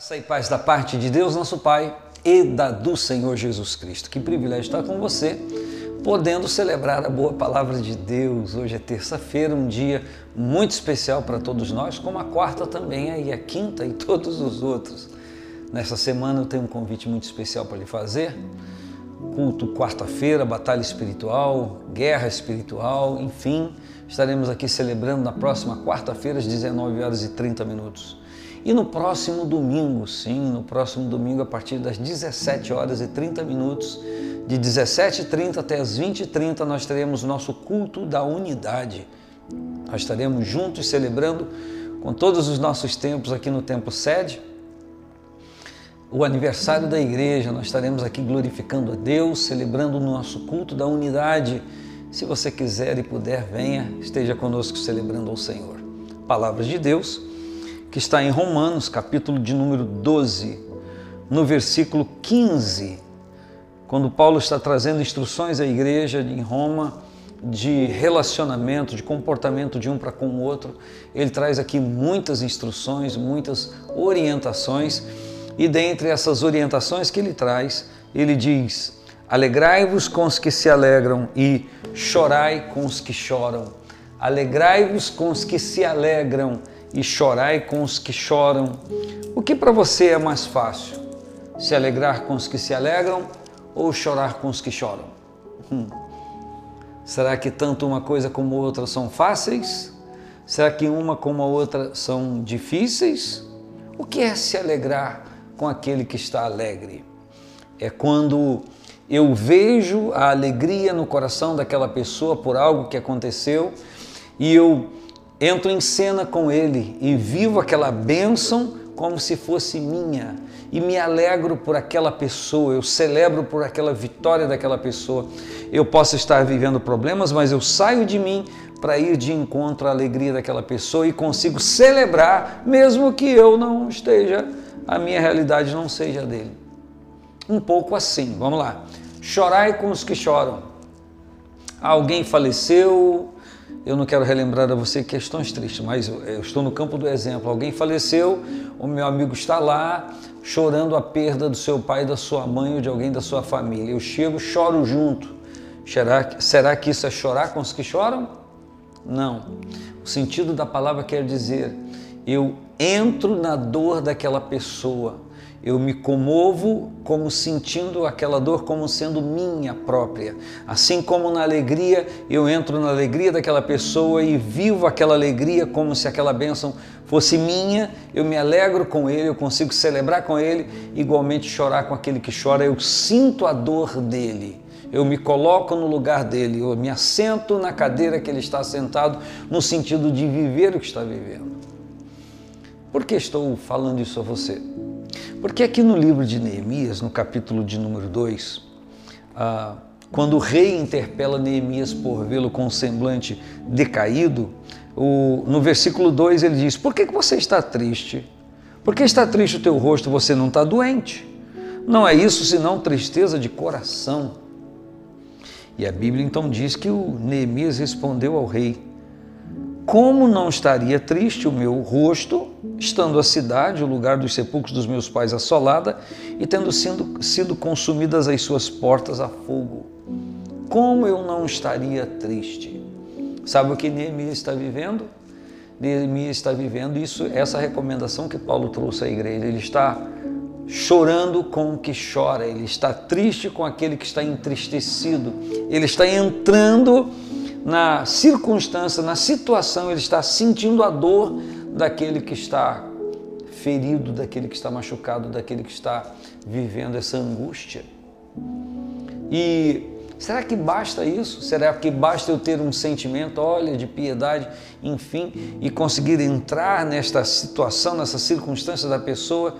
Graça e paz da parte de Deus, nosso Pai, e da do Senhor Jesus Cristo. Que privilégio estar com você, podendo celebrar a boa palavra de Deus. Hoje é terça-feira, um dia muito especial para todos nós, como a quarta também e a quinta e todos os outros. Nessa semana eu tenho um convite muito especial para lhe fazer. Culto quarta-feira, batalha espiritual, guerra espiritual, enfim, estaremos aqui celebrando na próxima quarta-feira às 19 horas e 30 minutos. E no próximo domingo, sim, no próximo domingo, a partir das 17 horas e 30 minutos, de 17h30 até as 20h30, nós teremos nosso culto da unidade. Nós estaremos juntos celebrando com todos os nossos tempos aqui no Templo Sede, o aniversário da igreja. Nós estaremos aqui glorificando a Deus, celebrando o nosso culto da unidade. Se você quiser e puder, venha, esteja conosco celebrando ao Senhor. Palavras de Deus que está em Romanos, capítulo de número 12, no versículo 15, quando Paulo está trazendo instruções à igreja em Roma de relacionamento, de comportamento de um para com o outro, ele traz aqui muitas instruções, muitas orientações, e dentre essas orientações que ele traz, ele diz: Alegrai-vos com os que se alegram e chorai com os que choram. Alegrai-vos com os que se alegram e chorai com os que choram. O que para você é mais fácil? Se alegrar com os que se alegram ou chorar com os que choram? Hum. Será que tanto uma coisa como outra são fáceis? Será que uma como a outra são difíceis? O que é se alegrar com aquele que está alegre? É quando eu vejo a alegria no coração daquela pessoa por algo que aconteceu e eu entro em cena com Ele e vivo aquela bênção como se fosse minha e me alegro por aquela pessoa, eu celebro por aquela vitória daquela pessoa. Eu posso estar vivendo problemas, mas eu saio de mim para ir de encontro à alegria daquela pessoa e consigo celebrar, mesmo que eu não esteja, a minha realidade não seja dele. Um pouco assim, vamos lá. Chorai com os que choram. Alguém faleceu, eu não quero relembrar a você questões tristes, mas eu estou no campo do exemplo. Alguém faleceu, o meu amigo está lá chorando a perda do seu pai, da sua mãe ou de alguém da sua família. Eu chego, choro junto. Será, será que isso é chorar com os que choram? Não. O sentido da palavra quer dizer, eu entro na dor daquela pessoa eu me comovo como sentindo aquela dor como sendo minha própria. Assim como na alegria, eu entro na alegria daquela pessoa e vivo aquela alegria como se aquela bênção fosse minha, eu me alegro com ele, eu consigo celebrar com ele, igualmente chorar com aquele que chora, eu sinto a dor dele. Eu me coloco no lugar dele, eu me assento na cadeira que ele está sentado, no sentido de viver o que está vivendo. Por que estou falando isso a você? Porque aqui no livro de Neemias, no capítulo de número 2, ah, quando o rei interpela Neemias por vê-lo com um semblante decaído, o, no versículo 2 ele diz: Por que, que você está triste? Por que está triste o teu rosto? Você não está doente. Não é isso senão tristeza de coração. E a Bíblia então diz que o Neemias respondeu ao rei: como não estaria triste o meu rosto, estando a cidade, o lugar dos sepulcros dos meus pais, assolada e tendo sido, sido consumidas as suas portas a fogo? Como eu não estaria triste? Sabe o que Neemias está vivendo? Neemias está vivendo isso, essa recomendação que Paulo trouxe à igreja. Ele está chorando com o que chora, ele está triste com aquele que está entristecido, ele está entrando na circunstância, na situação, ele está sentindo a dor daquele que está ferido, daquele que está machucado, daquele que está vivendo essa angústia. E será que basta isso? Será que basta eu ter um sentimento, olha, de piedade, enfim, e conseguir entrar nesta situação, nessa circunstância da pessoa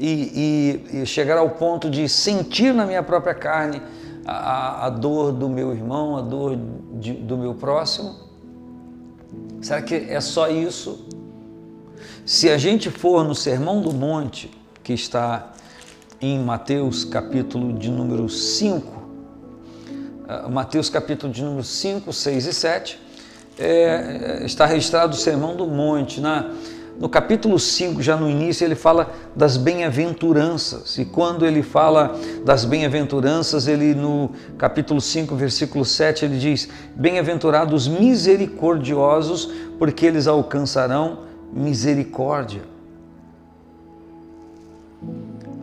e, e, e chegar ao ponto de sentir na minha própria carne a, a dor do meu irmão, a dor de, do meu próximo? Será que é só isso? Se a gente for no Sermão do Monte, que está em Mateus capítulo de número 5, ah, Mateus capítulo de número 5, 6 e 7, é, está registrado o Sermão do Monte. Na, no capítulo 5, já no início, ele fala das bem-aventuranças. E quando ele fala das bem-aventuranças, ele no capítulo 5, versículo 7, ele diz: Bem-aventurados misericordiosos, porque eles alcançarão misericórdia.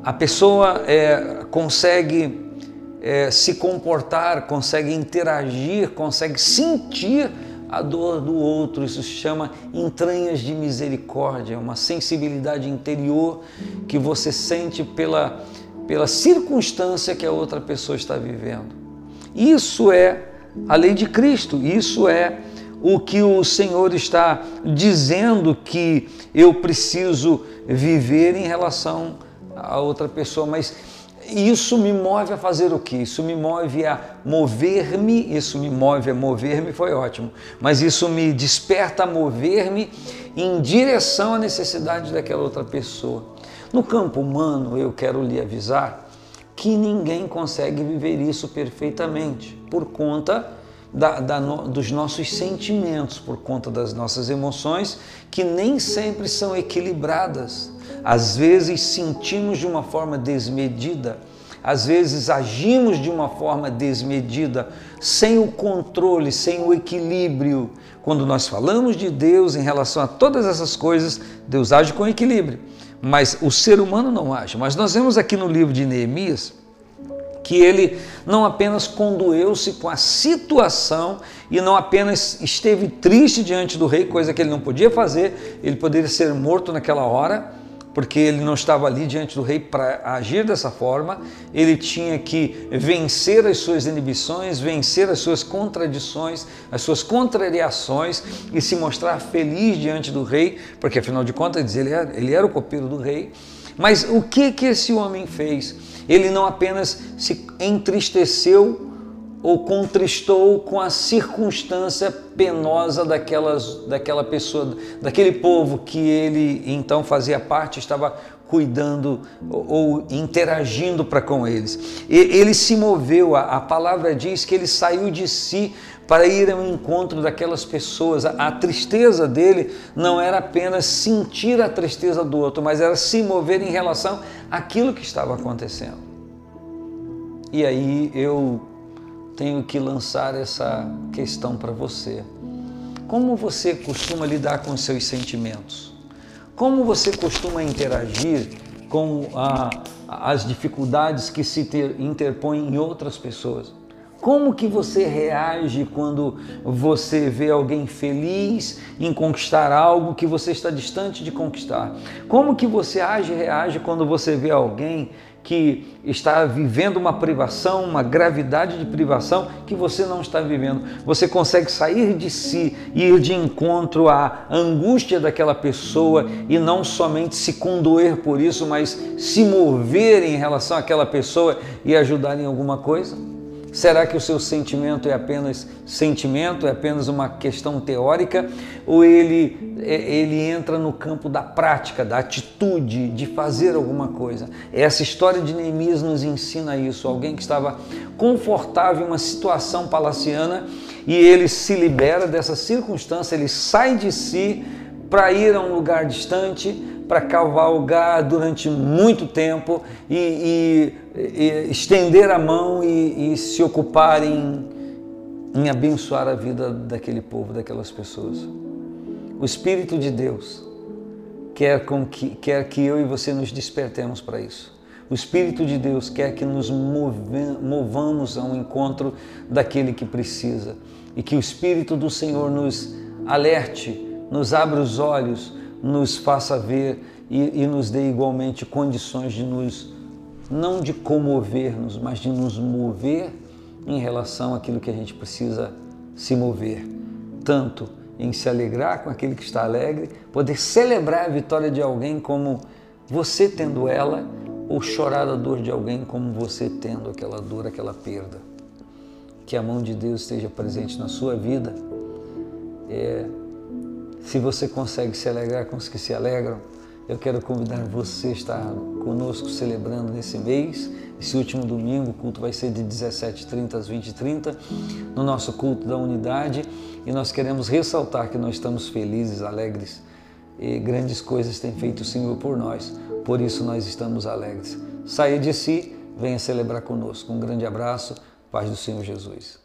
A pessoa é, consegue é, se comportar, consegue interagir, consegue sentir a dor do outro. Isso se chama entranhas de misericórdia, uma sensibilidade interior que você sente pela, pela circunstância que a outra pessoa está vivendo. Isso é a lei de Cristo, isso é o que o Senhor está dizendo que eu preciso viver em relação a outra pessoa, mas isso me move a fazer o que? Isso me move a mover-me, isso me move a mover-me, foi ótimo, mas isso me desperta a mover-me em direção à necessidade daquela outra pessoa. No campo humano, eu quero lhe avisar que ninguém consegue viver isso perfeitamente por conta da, da, dos nossos sentimentos, por conta das nossas emoções, que nem sempre são equilibradas. Às vezes sentimos de uma forma desmedida, às vezes agimos de uma forma desmedida, sem o controle, sem o equilíbrio. Quando nós falamos de Deus em relação a todas essas coisas, Deus age com equilíbrio, mas o ser humano não age. Mas nós vemos aqui no livro de Neemias que ele não apenas condoeu-se com a situação e não apenas esteve triste diante do rei, coisa que ele não podia fazer, ele poderia ser morto naquela hora, porque ele não estava ali diante do rei para agir dessa forma, ele tinha que vencer as suas inibições, vencer as suas contradições, as suas contrariações e se mostrar feliz diante do rei, porque afinal de contas ele era, ele era o copeiro do rei. Mas o que que esse homem fez? Ele não apenas se entristeceu ou contristou com a circunstância penosa daquelas, daquela pessoa, daquele povo que ele então fazia parte, estava cuidando ou interagindo para com eles. Ele se moveu, a palavra diz que ele saiu de si para ir ao encontro daquelas pessoas. A, tristeza dele não era apenas sentir a tristeza do outro, mas era se mover em relação àquilo que estava acontecendo. E aí eu tenho que lançar essa questão para você. Como você costuma lidar com os seus sentimentos? Como você costuma interagir com a, as dificuldades que se ter, interpõem em outras pessoas? Como que você reage quando você vê alguém feliz em conquistar algo que você está distante de conquistar? Como que você age e reage quando você vê alguém que está vivendo uma privação, uma gravidade de privação que você não está vivendo. Você consegue sair de si ir de encontro à angústia daquela pessoa e não somente se condoer por isso, mas se mover em relação àquela pessoa e ajudar em alguma coisa? Será que o seu sentimento é apenas sentimento, é apenas uma questão teórica, ou ele, é, ele entra no campo da prática, da atitude, de fazer alguma coisa? Essa história de Neemias nos ensina isso. Alguém que estava confortável em uma situação palaciana e ele se libera dessa circunstância, ele sai de si para ir a um lugar distante, para cavalgar durante muito tempo e, e, e estender a mão e, e se ocupar em, em abençoar a vida daquele povo, daquelas pessoas. O Espírito de Deus quer, com que, quer que eu e você nos despertemos para isso. O Espírito de Deus quer que nos movamos ao encontro daquele que precisa e que o Espírito do Senhor nos alerte, nos abra os olhos, nos faça ver e, e nos dê igualmente condições de nos, não de comover-nos, mas de nos mover em relação àquilo que a gente precisa se mover. Tanto em se alegrar com aquele que está alegre, poder celebrar a vitória de alguém como você tendo ela, ou chorar a dor de alguém como você tendo aquela dor, aquela perda. Que a mão de Deus esteja presente na sua vida. É, se você consegue se alegrar com os que se alegram, eu quero convidar você a estar conosco celebrando nesse mês. Esse último domingo, o culto vai ser de 17h30 às 20h30, no nosso culto da unidade. E nós queremos ressaltar que nós estamos felizes, alegres e grandes coisas tem feito o Senhor por nós. Por isso nós estamos alegres. Saia de si, venha celebrar conosco. Um grande abraço, paz do Senhor Jesus.